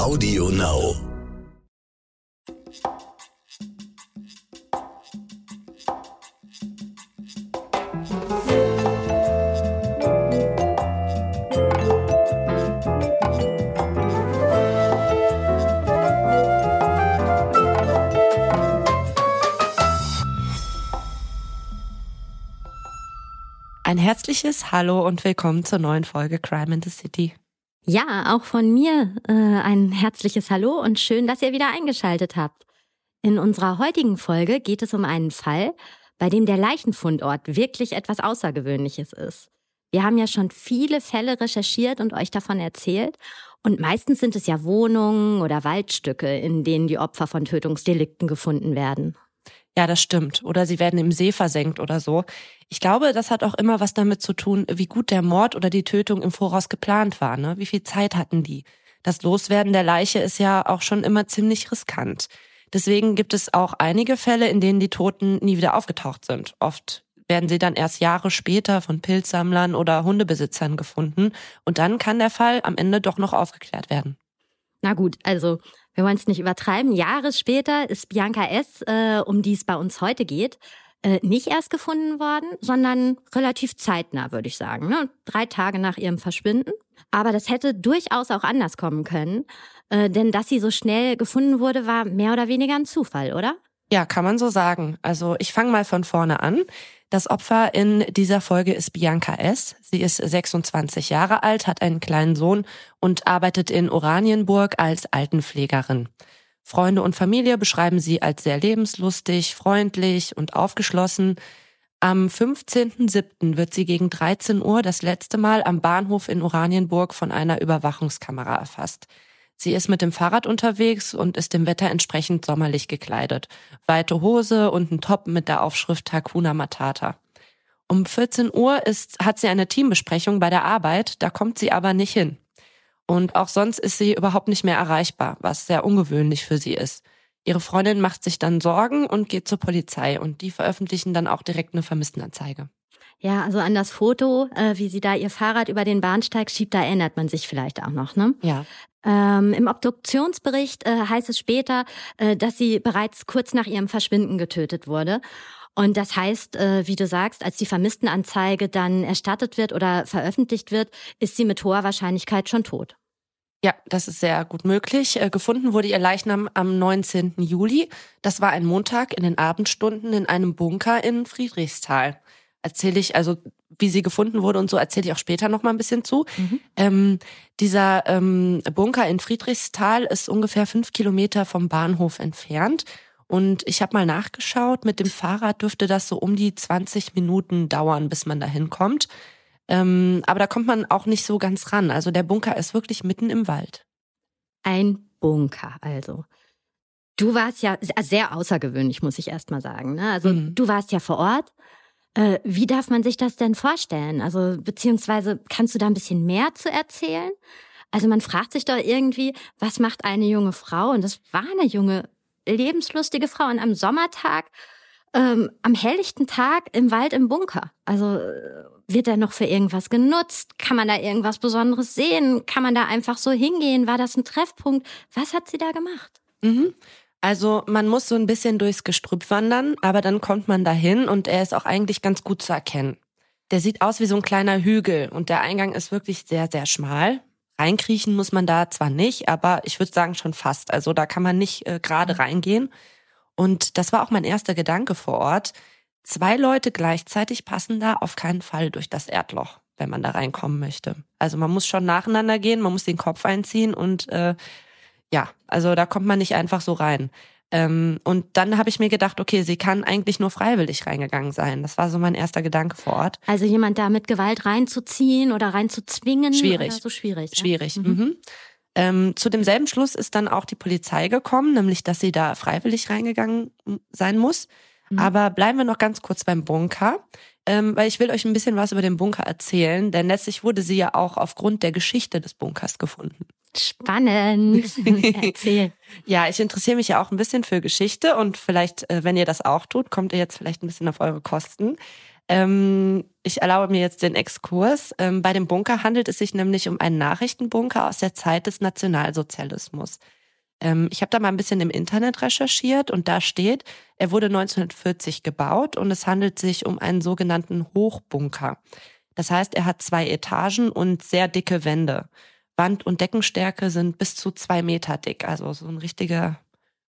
Audio Now. Ein herzliches Hallo und willkommen zur neuen Folge Crime in the City. Ja, auch von mir äh, ein herzliches Hallo und schön, dass ihr wieder eingeschaltet habt. In unserer heutigen Folge geht es um einen Fall, bei dem der Leichenfundort wirklich etwas Außergewöhnliches ist. Wir haben ja schon viele Fälle recherchiert und euch davon erzählt. Und meistens sind es ja Wohnungen oder Waldstücke, in denen die Opfer von Tötungsdelikten gefunden werden. Ja, das stimmt. Oder sie werden im See versenkt oder so. Ich glaube, das hat auch immer was damit zu tun, wie gut der Mord oder die Tötung im Voraus geplant war. Ne? Wie viel Zeit hatten die? Das Loswerden der Leiche ist ja auch schon immer ziemlich riskant. Deswegen gibt es auch einige Fälle, in denen die Toten nie wieder aufgetaucht sind. Oft werden sie dann erst Jahre später von Pilzsammlern oder Hundebesitzern gefunden. Und dann kann der Fall am Ende doch noch aufgeklärt werden. Na gut, also wir wollen es nicht übertreiben. Jahre später ist Bianca S., äh, um die es bei uns heute geht, äh, nicht erst gefunden worden, sondern relativ zeitnah, würde ich sagen. Ne? Drei Tage nach ihrem Verschwinden. Aber das hätte durchaus auch anders kommen können. Äh, denn dass sie so schnell gefunden wurde, war mehr oder weniger ein Zufall, oder? Ja, kann man so sagen. Also ich fange mal von vorne an. Das Opfer in dieser Folge ist Bianca S. Sie ist 26 Jahre alt, hat einen kleinen Sohn und arbeitet in Oranienburg als Altenpflegerin. Freunde und Familie beschreiben sie als sehr lebenslustig, freundlich und aufgeschlossen. Am 15.07. wird sie gegen 13 Uhr das letzte Mal am Bahnhof in Oranienburg von einer Überwachungskamera erfasst. Sie ist mit dem Fahrrad unterwegs und ist dem Wetter entsprechend sommerlich gekleidet. Weite Hose und ein Top mit der Aufschrift Hakuna Matata. Um 14 Uhr ist, hat sie eine Teambesprechung bei der Arbeit, da kommt sie aber nicht hin. Und auch sonst ist sie überhaupt nicht mehr erreichbar, was sehr ungewöhnlich für sie ist. Ihre Freundin macht sich dann Sorgen und geht zur Polizei und die veröffentlichen dann auch direkt eine Vermisstenanzeige. Ja, also an das Foto, äh, wie sie da ihr Fahrrad über den Bahnsteig schiebt, da erinnert man sich vielleicht auch noch, ne? Ja. Ähm, Im Obduktionsbericht äh, heißt es später, äh, dass sie bereits kurz nach ihrem Verschwinden getötet wurde. Und das heißt, äh, wie du sagst, als die Vermisstenanzeige dann erstattet wird oder veröffentlicht wird, ist sie mit hoher Wahrscheinlichkeit schon tot. Ja, das ist sehr gut möglich. Äh, gefunden wurde ihr Leichnam am 19. Juli. Das war ein Montag in den Abendstunden in einem Bunker in Friedrichsthal erzähle ich, also wie sie gefunden wurde und so erzähle ich auch später noch mal ein bisschen zu. Mhm. Ähm, dieser ähm, Bunker in Friedrichsthal ist ungefähr fünf Kilometer vom Bahnhof entfernt. Und ich habe mal nachgeschaut, mit dem Fahrrad dürfte das so um die 20 Minuten dauern, bis man da hinkommt. Ähm, aber da kommt man auch nicht so ganz ran. Also der Bunker ist wirklich mitten im Wald. Ein Bunker, also. Du warst ja sehr außergewöhnlich, muss ich erst mal sagen. Ne? Also mhm. du warst ja vor Ort äh, wie darf man sich das denn vorstellen? Also, beziehungsweise kannst du da ein bisschen mehr zu erzählen? Also, man fragt sich doch irgendwie, was macht eine junge Frau? Und das war eine junge, lebenslustige Frau und am Sommertag, ähm, am helllichten Tag im Wald im Bunker. Also, äh, wird er noch für irgendwas genutzt? Kann man da irgendwas Besonderes sehen? Kann man da einfach so hingehen? War das ein Treffpunkt? Was hat sie da gemacht? Mhm. Also man muss so ein bisschen durchs Gestrüpp wandern, aber dann kommt man dahin und er ist auch eigentlich ganz gut zu erkennen. Der sieht aus wie so ein kleiner Hügel und der Eingang ist wirklich sehr, sehr schmal. Reinkriechen muss man da zwar nicht, aber ich würde sagen schon fast. Also da kann man nicht äh, gerade mhm. reingehen. Und das war auch mein erster Gedanke vor Ort. Zwei Leute gleichzeitig passen da auf keinen Fall durch das Erdloch, wenn man da reinkommen möchte. Also man muss schon nacheinander gehen, man muss den Kopf einziehen und äh, ja, also da kommt man nicht einfach so rein. Ähm, und dann habe ich mir gedacht, okay, sie kann eigentlich nur freiwillig reingegangen sein. Das war so mein erster Gedanke vor Ort. Also jemand da mit Gewalt reinzuziehen oder reinzuzwingen? Schwierig. so schwierig. Ja? Schwierig. Mhm. Mhm. Ähm, zu demselben Schluss ist dann auch die Polizei gekommen, nämlich dass sie da freiwillig reingegangen sein muss. Mhm. Aber bleiben wir noch ganz kurz beim Bunker, ähm, weil ich will euch ein bisschen was über den Bunker erzählen, denn letztlich wurde sie ja auch aufgrund der Geschichte des Bunkers gefunden. Spannend. Erzähl. ja, ich interessiere mich ja auch ein bisschen für Geschichte und vielleicht, äh, wenn ihr das auch tut, kommt ihr jetzt vielleicht ein bisschen auf eure Kosten. Ähm, ich erlaube mir jetzt den Exkurs. Ähm, bei dem Bunker handelt es sich nämlich um einen Nachrichtenbunker aus der Zeit des Nationalsozialismus. Ähm, ich habe da mal ein bisschen im Internet recherchiert und da steht, er wurde 1940 gebaut und es handelt sich um einen sogenannten Hochbunker. Das heißt, er hat zwei Etagen und sehr dicke Wände. Wand- und Deckenstärke sind bis zu zwei Meter dick, also so ein richtiger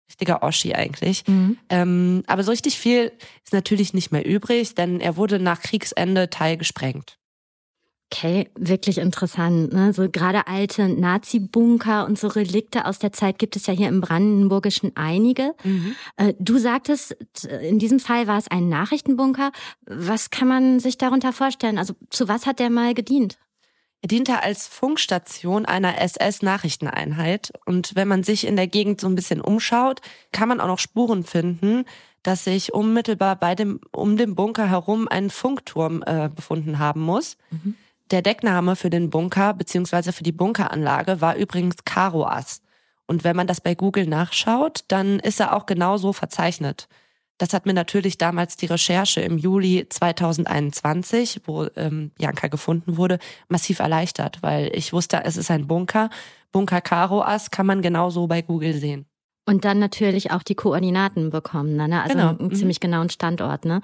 richtiger Oschi eigentlich. Mhm. Ähm, aber so richtig viel ist natürlich nicht mehr übrig, denn er wurde nach Kriegsende teilgesprengt. Okay, wirklich interessant. Ne? So gerade alte Nazi-Bunker und so Relikte aus der Zeit gibt es ja hier im Brandenburgischen einige. Mhm. Äh, du sagtest, in diesem Fall war es ein Nachrichtenbunker. Was kann man sich darunter vorstellen? Also zu was hat der mal gedient? Er diente als Funkstation einer SS-Nachrichteneinheit. Und wenn man sich in der Gegend so ein bisschen umschaut, kann man auch noch Spuren finden, dass sich unmittelbar bei dem, um den Bunker herum ein Funkturm äh, befunden haben muss. Mhm. Der Deckname für den Bunker beziehungsweise für die Bunkeranlage war übrigens Karoas. Und wenn man das bei Google nachschaut, dann ist er auch genauso verzeichnet. Das hat mir natürlich damals die Recherche im Juli 2021, wo ähm, Janka gefunden wurde, massiv erleichtert, weil ich wusste, es ist ein Bunker. Bunker Karoas kann man genauso bei Google sehen. Und dann natürlich auch die Koordinaten bekommen, ne? also genau. einen mhm. ziemlich genauen Standort. Ne?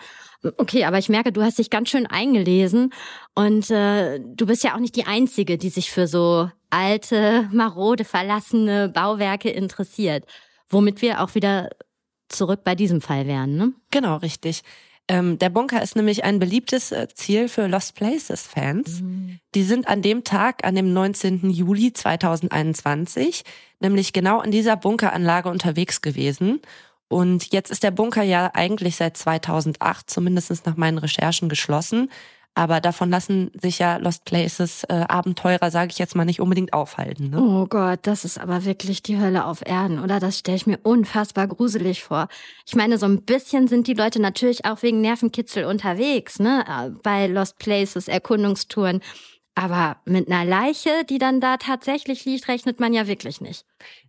Okay, aber ich merke, du hast dich ganz schön eingelesen und äh, du bist ja auch nicht die Einzige, die sich für so alte, marode, verlassene Bauwerke interessiert. Womit wir auch wieder zurück bei diesem Fall wären, ne? Genau, richtig. Ähm, der Bunker ist nämlich ein beliebtes äh, Ziel für Lost Places-Fans. Mhm. Die sind an dem Tag, an dem 19. Juli 2021, nämlich genau in dieser Bunkeranlage unterwegs gewesen. Und jetzt ist der Bunker ja eigentlich seit 2008, zumindest nach meinen Recherchen, geschlossen. Aber davon lassen sich ja Lost Places äh, Abenteurer, sage ich jetzt mal, nicht unbedingt aufhalten. Ne? Oh Gott, das ist aber wirklich die Hölle auf Erden, oder? Das stelle ich mir unfassbar gruselig vor. Ich meine, so ein bisschen sind die Leute natürlich auch wegen Nervenkitzel unterwegs, ne? Äh, bei Lost Places, Erkundungstouren. Aber mit einer Leiche, die dann da tatsächlich liegt, rechnet man ja wirklich nicht.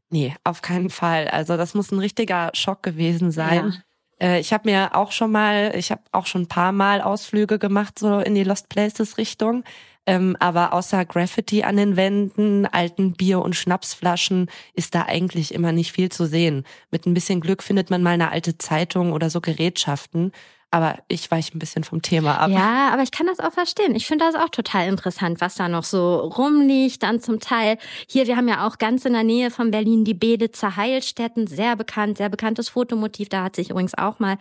Nee, auf keinen Fall. Also das muss ein richtiger Schock gewesen sein. Ja. Äh, ich habe mir auch schon mal, ich habe auch schon ein paar Mal Ausflüge gemacht, so in die Lost Places Richtung. Ähm, aber außer Graffiti an den Wänden, alten Bier- und Schnapsflaschen ist da eigentlich immer nicht viel zu sehen. Mit ein bisschen Glück findet man mal eine alte Zeitung oder so Gerätschaften. Aber ich weiche ein bisschen vom Thema ab. Ja, aber ich kann das auch verstehen. Ich finde das auch total interessant, was da noch so rumliegt. Dann zum Teil, hier, wir haben ja auch ganz in der Nähe von Berlin die Beditzer Heilstätten, sehr bekannt, sehr bekanntes Fotomotiv. Da hat sich übrigens auch mal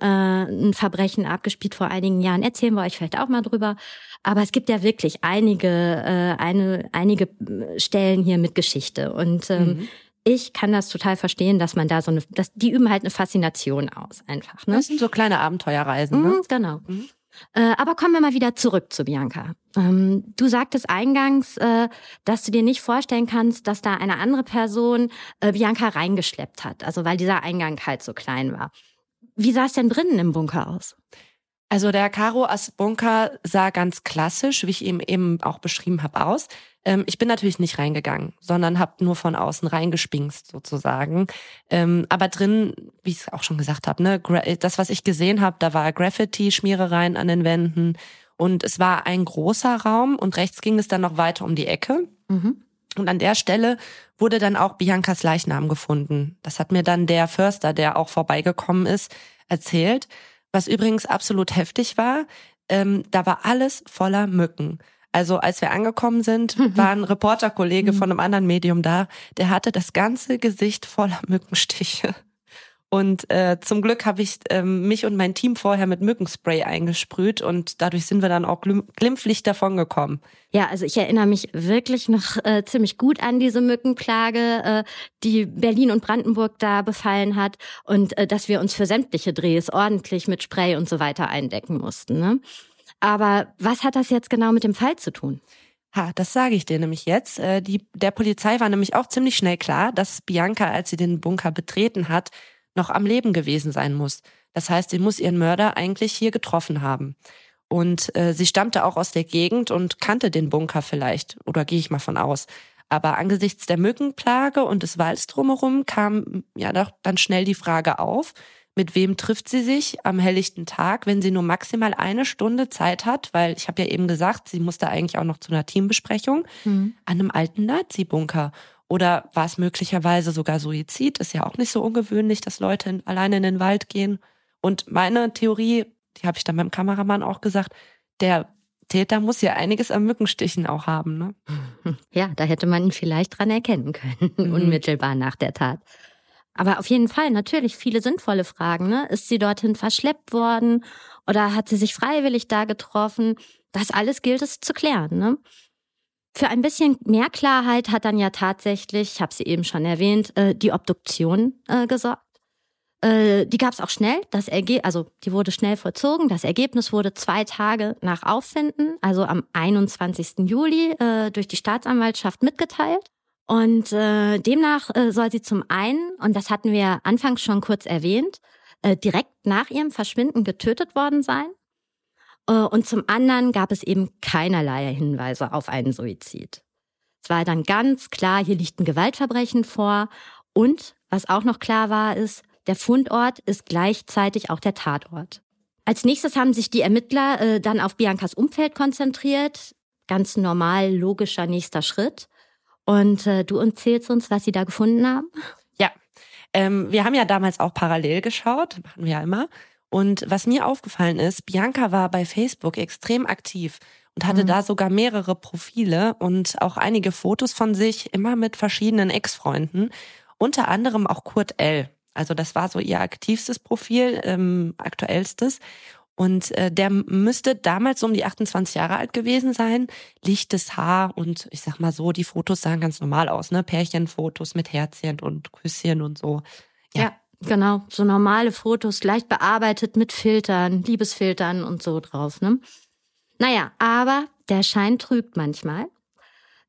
äh, ein Verbrechen abgespielt vor einigen Jahren. Erzählen wir euch vielleicht auch mal drüber. Aber es gibt ja wirklich einige, äh, eine, einige Stellen hier mit Geschichte. Und ähm, mhm ich kann das total verstehen, dass man da so eine, dass die üben halt eine Faszination aus, einfach. Ne? Das sind so kleine Abenteuerreisen. Ne? Mhm, genau. Mhm. Äh, aber kommen wir mal wieder zurück zu Bianca. Ähm, du sagtest eingangs, äh, dass du dir nicht vorstellen kannst, dass da eine andere Person äh, Bianca reingeschleppt hat, also weil dieser Eingang halt so klein war. Wie sah es denn drinnen im Bunker aus? Also der Karo as Bunker sah ganz klassisch, wie ich ihm eben auch beschrieben habe, aus. Ähm, ich bin natürlich nicht reingegangen, sondern habe nur von außen reingespingst sozusagen. Ähm, aber drin, wie ich es auch schon gesagt habe, ne, das, was ich gesehen habe, da war Graffiti, Schmierereien an den Wänden und es war ein großer Raum und rechts ging es dann noch weiter um die Ecke. Mhm. Und an der Stelle wurde dann auch Biancas Leichnam gefunden. Das hat mir dann der Förster, der auch vorbeigekommen ist, erzählt. Was übrigens absolut heftig war, ähm, da war alles voller Mücken. Also als wir angekommen sind, mhm. war ein Reporterkollege mhm. von einem anderen Medium da, der hatte das ganze Gesicht voller Mückenstiche. Und äh, zum Glück habe ich ähm, mich und mein Team vorher mit Mückenspray eingesprüht und dadurch sind wir dann auch glimpflich davon gekommen. Ja, also ich erinnere mich wirklich noch äh, ziemlich gut an diese Mückenplage, äh, die Berlin und Brandenburg da befallen hat und äh, dass wir uns für sämtliche Drehs ordentlich mit Spray und so weiter eindecken mussten. Ne? Aber was hat das jetzt genau mit dem Fall zu tun? Ha, das sage ich dir nämlich jetzt. Äh, die, der Polizei war nämlich auch ziemlich schnell klar, dass Bianca, als sie den Bunker betreten hat, noch am Leben gewesen sein muss. Das heißt, sie muss ihren Mörder eigentlich hier getroffen haben. Und äh, sie stammte auch aus der Gegend und kannte den Bunker vielleicht, oder gehe ich mal von aus. Aber angesichts der Mückenplage und des Walds drumherum kam ja doch dann schnell die Frage auf, Mit wem trifft sie sich am helllichten Tag, wenn sie nur maximal eine Stunde Zeit hat? Weil ich habe ja eben gesagt, sie musste eigentlich auch noch zu einer Teambesprechung mhm. an einem alten Nazi-Bunker. Oder war es möglicherweise sogar Suizid? Ist ja auch nicht so ungewöhnlich, dass Leute in, alleine in den Wald gehen. Und meine Theorie, die habe ich dann beim Kameramann auch gesagt, der Täter muss ja einiges am Mückenstichen auch haben. Ne? Ja, da hätte man ihn vielleicht dran erkennen können, mhm. unmittelbar nach der Tat. Aber auf jeden Fall natürlich viele sinnvolle Fragen. Ne? Ist sie dorthin verschleppt worden oder hat sie sich freiwillig da getroffen? Das alles gilt es zu klären. Ne? Für ein bisschen mehr Klarheit hat dann ja tatsächlich, ich habe sie eben schon erwähnt, äh, die Obduktion äh, gesorgt. Äh, die gab es auch schnell. Das Erge also die wurde schnell vollzogen. Das Ergebnis wurde zwei Tage nach Auffinden, also am 21. Juli, durch die Staatsanwaltschaft mitgeteilt. Und äh, demnach äh, soll sie zum einen, und das hatten wir anfangs schon kurz erwähnt, äh, direkt nach ihrem Verschwinden getötet worden sein. Äh, und zum anderen gab es eben keinerlei Hinweise auf einen Suizid. Es war dann ganz klar, hier liegt ein Gewaltverbrechen vor. Und was auch noch klar war, ist, der Fundort ist gleichzeitig auch der Tatort. Als nächstes haben sich die Ermittler äh, dann auf Biancas Umfeld konzentriert. Ganz normal, logischer nächster Schritt. Und äh, du erzählst uns, was sie da gefunden haben? Ja, ähm, wir haben ja damals auch parallel geschaut, machen wir ja immer. Und was mir aufgefallen ist, Bianca war bei Facebook extrem aktiv und hatte mhm. da sogar mehrere Profile und auch einige Fotos von sich, immer mit verschiedenen Ex-Freunden, unter anderem auch Kurt L. Also das war so ihr aktivstes Profil, ähm, aktuellstes. Und äh, der müsste damals um die 28 Jahre alt gewesen sein. Lichtes Haar und ich sag mal so, die Fotos sahen ganz normal aus, ne? Pärchenfotos mit Herzchen und Küsschen und so. Ja. ja. Genau, so normale Fotos, leicht bearbeitet mit Filtern, Liebesfiltern und so drauf. Ne? Naja, aber der Schein trügt manchmal.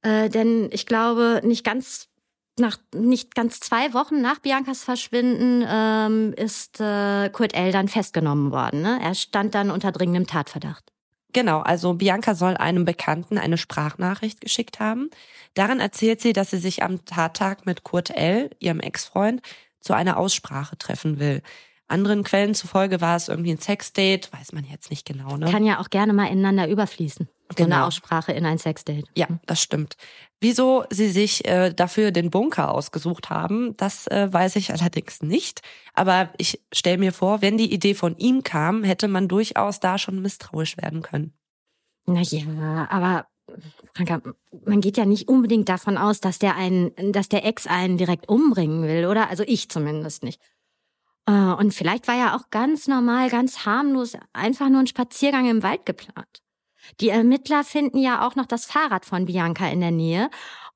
Äh, denn ich glaube, nicht ganz nach nicht ganz zwei Wochen nach Biancas Verschwinden ähm, ist äh, Kurt L. dann festgenommen worden. Ne? Er stand dann unter dringendem Tatverdacht. Genau, also Bianca soll einem Bekannten eine Sprachnachricht geschickt haben. Darin erzählt sie, dass sie sich am Tattag mit Kurt L., ihrem Ex-Freund, zu einer Aussprache treffen will. Anderen Quellen zufolge war es irgendwie ein Sexdate, weiß man jetzt nicht genau. Ne? Kann ja auch gerne mal ineinander überfließen. So genau. eine Aussprache in ein Sexdate. Ja, das stimmt. Wieso sie sich äh, dafür den Bunker ausgesucht haben, das äh, weiß ich allerdings nicht. Aber ich stelle mir vor, wenn die Idee von ihm kam, hätte man durchaus da schon misstrauisch werden können. Naja, aber Man geht ja nicht unbedingt davon aus, dass der einen, dass der Ex einen direkt umbringen will, oder? Also ich zumindest nicht. Äh, und vielleicht war ja auch ganz normal, ganz harmlos, einfach nur ein Spaziergang im Wald geplant. Die Ermittler finden ja auch noch das Fahrrad von Bianca in der Nähe.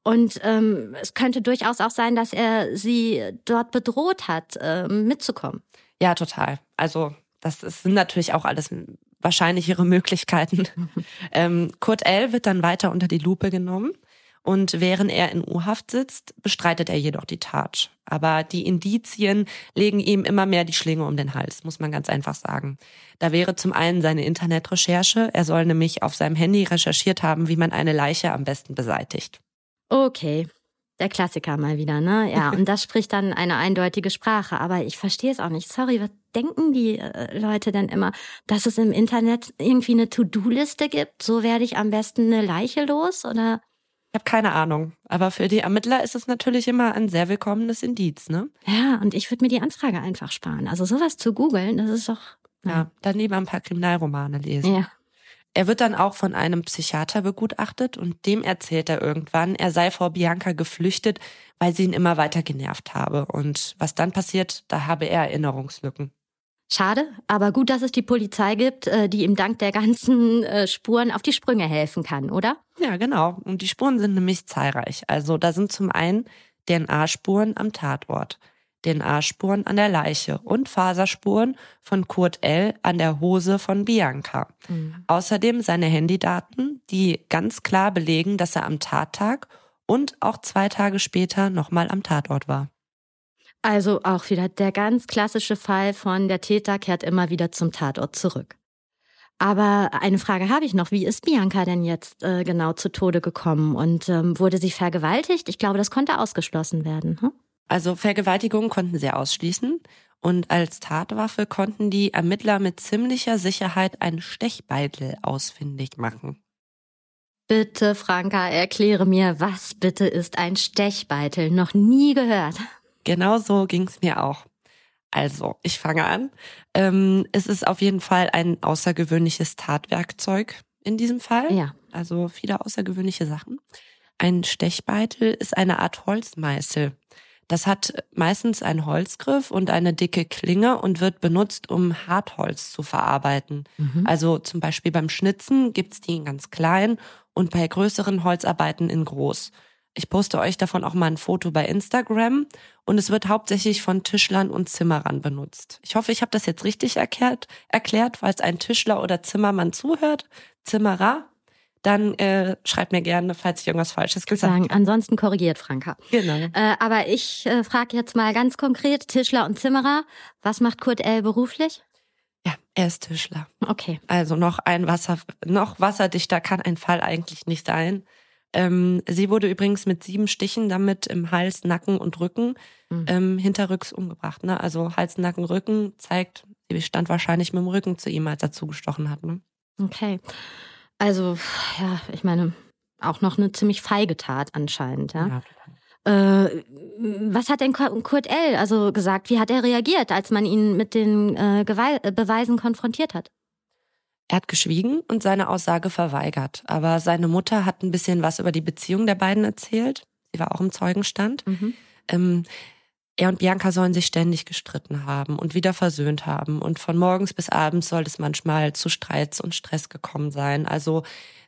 Und ähm, es könnte durchaus auch sein, dass er sie dort bedroht hat, äh, mitzukommen. Ja, total. Also das, das sind natürlich auch alles wahrscheinlichere Möglichkeiten. ähm, Kurt L. wird dann weiter unter die Lupe genommen. Und während er in U-Haft sitzt, bestreitet er jedoch die Tat. Aber die Indizien legen ihm immer mehr die Schlinge um den Hals, muss man ganz einfach sagen. Da wäre zum einen seine Internetrecherche. Er soll nämlich auf seinem Handy recherchiert haben, wie man eine Leiche am besten beseitigt. Okay, der Klassiker mal wieder, ne? Ja, und das spricht dann eine eindeutige Sprache. Aber ich verstehe es auch nicht. Sorry, was denken die äh, Leute denn immer? Dass es im Internet irgendwie eine To-Do-Liste gibt? So werde ich am besten eine Leiche los? Oder? Ich habe keine Ahnung. Aber für die Ermittler ist es natürlich immer ein sehr willkommenes Indiz, ne? Ja, und ich würde mir die Anfrage einfach sparen. Also sowas zu googeln, das ist doch. Ja, ja dann lieber ein paar Kriminalromane lesen. Ja. Er wird dann auch von einem Psychiater begutachtet und dem erzählt er irgendwann, er sei vor Bianca geflüchtet, weil sie ihn immer weiter genervt habe. Und was dann passiert, da habe er Erinnerungslücken. Schade, aber gut, dass es die Polizei gibt, äh, die ihm dank der ganzen äh, Spuren auf die Sprünge helfen kann, oder? Ja, genau. Und die Spuren sind nämlich zahlreich. Also da sind zum einen DNA-Spuren am Tatort. DNA-Spuren an der Leiche und Faserspuren von Kurt L. an der Hose von Bianca. Mhm. Außerdem seine Handydaten, die ganz klar belegen, dass er am Tattag und auch zwei Tage später nochmal am Tatort war. Also auch wieder der ganz klassische Fall von der Täter kehrt immer wieder zum Tatort zurück. Aber eine Frage habe ich noch. Wie ist Bianca denn jetzt äh, genau zu Tode gekommen und ähm, wurde sie vergewaltigt? Ich glaube, das konnte ausgeschlossen werden. Hm? Also Vergewaltigung konnten sie ausschließen. Und als Tatwaffe konnten die Ermittler mit ziemlicher Sicherheit einen Stechbeitel ausfindig machen. Bitte, Franka, erkläre mir, was bitte ist ein Stechbeitel? Noch nie gehört. Genau so ging's mir auch. Also, ich fange an. Ähm, es ist auf jeden Fall ein außergewöhnliches Tatwerkzeug in diesem Fall. Ja. Also viele außergewöhnliche Sachen. Ein Stechbeitel ist eine Art Holzmeißel. Das hat meistens einen Holzgriff und eine dicke Klinge und wird benutzt, um Hartholz zu verarbeiten. Mhm. Also zum Beispiel beim Schnitzen gibt's die in ganz klein und bei größeren Holzarbeiten in groß. Ich poste euch davon auch mal ein Foto bei Instagram und es wird hauptsächlich von Tischlern und Zimmerern benutzt. Ich hoffe, ich habe das jetzt richtig erklärt, erklärt, falls ein Tischler oder Zimmermann zuhört. Zimmerer, dann äh, schreibt mir gerne, falls ich irgendwas Falsches gesagt habe. Ansonsten korrigiert Franka. Genau. Äh, aber ich äh, frage jetzt mal ganz konkret, Tischler und Zimmerer, was macht Kurt L. beruflich? Ja, er ist Tischler. Okay. Also noch ein Wasser, noch wasserdichter kann ein Fall eigentlich nicht sein. Ähm, sie wurde übrigens mit sieben Stichen damit im Hals, Nacken und Rücken mhm. ähm, hinterrücks umgebracht. Ne? Also Hals, Nacken, Rücken zeigt, sie stand wahrscheinlich mit dem Rücken zu ihm, als er zugestochen hat. Ne? Okay. Also, ja, ich meine, auch noch eine ziemlich feige Tat anscheinend, ja. ja äh, was hat denn Kurt L. also gesagt? Wie hat er reagiert, als man ihn mit den äh, Beweisen konfrontiert hat? Er hat geschwiegen und seine Aussage verweigert. Aber seine Mutter hat ein bisschen was über die Beziehung der beiden erzählt. Sie war auch im Zeugenstand. Mhm. Ähm, er und Bianca sollen sich ständig gestritten haben und wieder versöhnt haben. Und von morgens bis abends soll es manchmal zu Streits und Stress gekommen sein. Also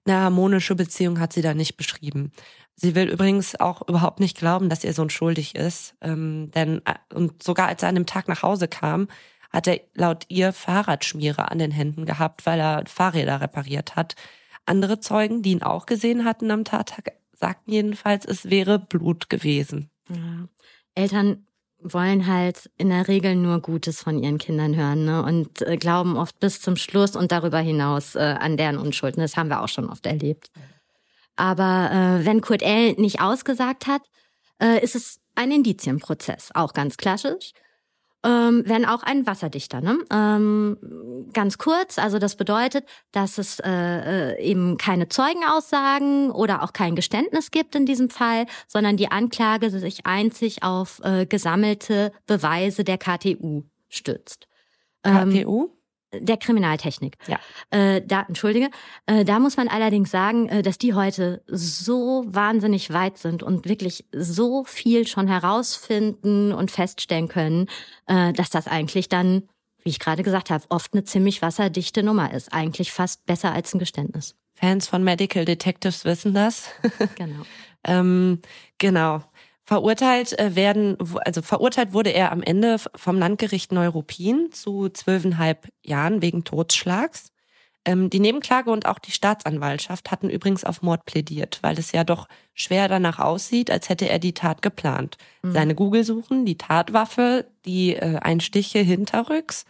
eine harmonische Beziehung hat sie da nicht beschrieben. Sie will übrigens auch überhaupt nicht glauben, dass ihr Sohn schuldig ist. Ähm, denn äh, und sogar als er an dem Tag nach Hause kam, hat er laut ihr Fahrradschmiere an den Händen gehabt, weil er Fahrräder repariert hat. Andere Zeugen, die ihn auch gesehen hatten am Tattag, sagten jedenfalls, es wäre Blut gewesen. Ja. Eltern wollen halt in der Regel nur Gutes von ihren Kindern hören ne? und äh, glauben oft bis zum Schluss und darüber hinaus äh, an deren Unschuld. Das haben wir auch schon oft erlebt. Aber äh, wenn Kurt L. nicht ausgesagt hat, äh, ist es ein Indizienprozess, auch ganz klassisch ähm, wenn auch ein wasserdichter. Ne? Ähm, ganz kurz, also das bedeutet, dass es äh, äh, eben keine Zeugenaussagen oder auch kein Geständnis gibt in diesem Fall, sondern die Anklage sich einzig auf äh, gesammelte Beweise der KTU stützt. KTU? Der Kriminaltechnik. Ja. Äh, da, entschuldige. Äh, da muss man allerdings sagen, äh, dass die heute so wahnsinnig weit sind und wirklich so viel schon herausfinden und feststellen können, äh, dass das eigentlich dann, wie ich gerade gesagt habe, oft eine ziemlich wasserdichte Nummer ist. Eigentlich fast besser als ein Geständnis. Fans von Medical Detectives wissen das. Genau. ähm, genau. Verurteilt äh, werden, also verurteilt wurde er am Ende vom Landgericht Neuruppin zu zwölfeinhalb Jahren wegen Totschlags. Ähm, die Nebenklage und auch die Staatsanwaltschaft hatten übrigens auf Mord plädiert, weil es ja doch schwer danach aussieht, als hätte er die Tat geplant. Mhm. Seine Google-Suchen, die Tatwaffe, die äh, Einstiche hinterrücks.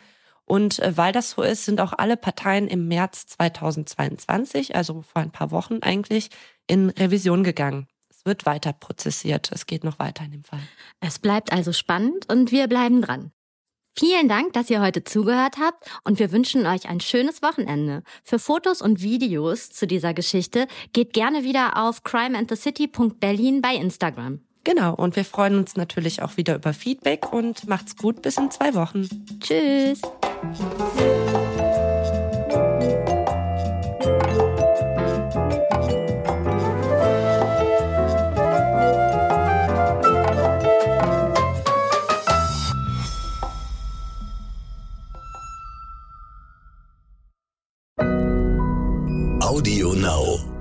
Und äh, weil das so ist, sind auch alle Parteien im März 2022, also vor ein paar Wochen eigentlich, in Revision gegangen wird weiter prozessiert. Es geht noch weiter in dem Fall. Es bleibt also spannend und wir bleiben dran. Vielen Dank, dass ihr heute zugehört habt und wir wünschen euch ein schönes Wochenende. Für Fotos und Videos zu dieser Geschichte geht gerne wieder auf crimeandthecity.berlin bei Instagram. Genau, und wir freuen uns natürlich auch wieder über Feedback und macht's gut bis in zwei Wochen. Tschüss. Audio Now.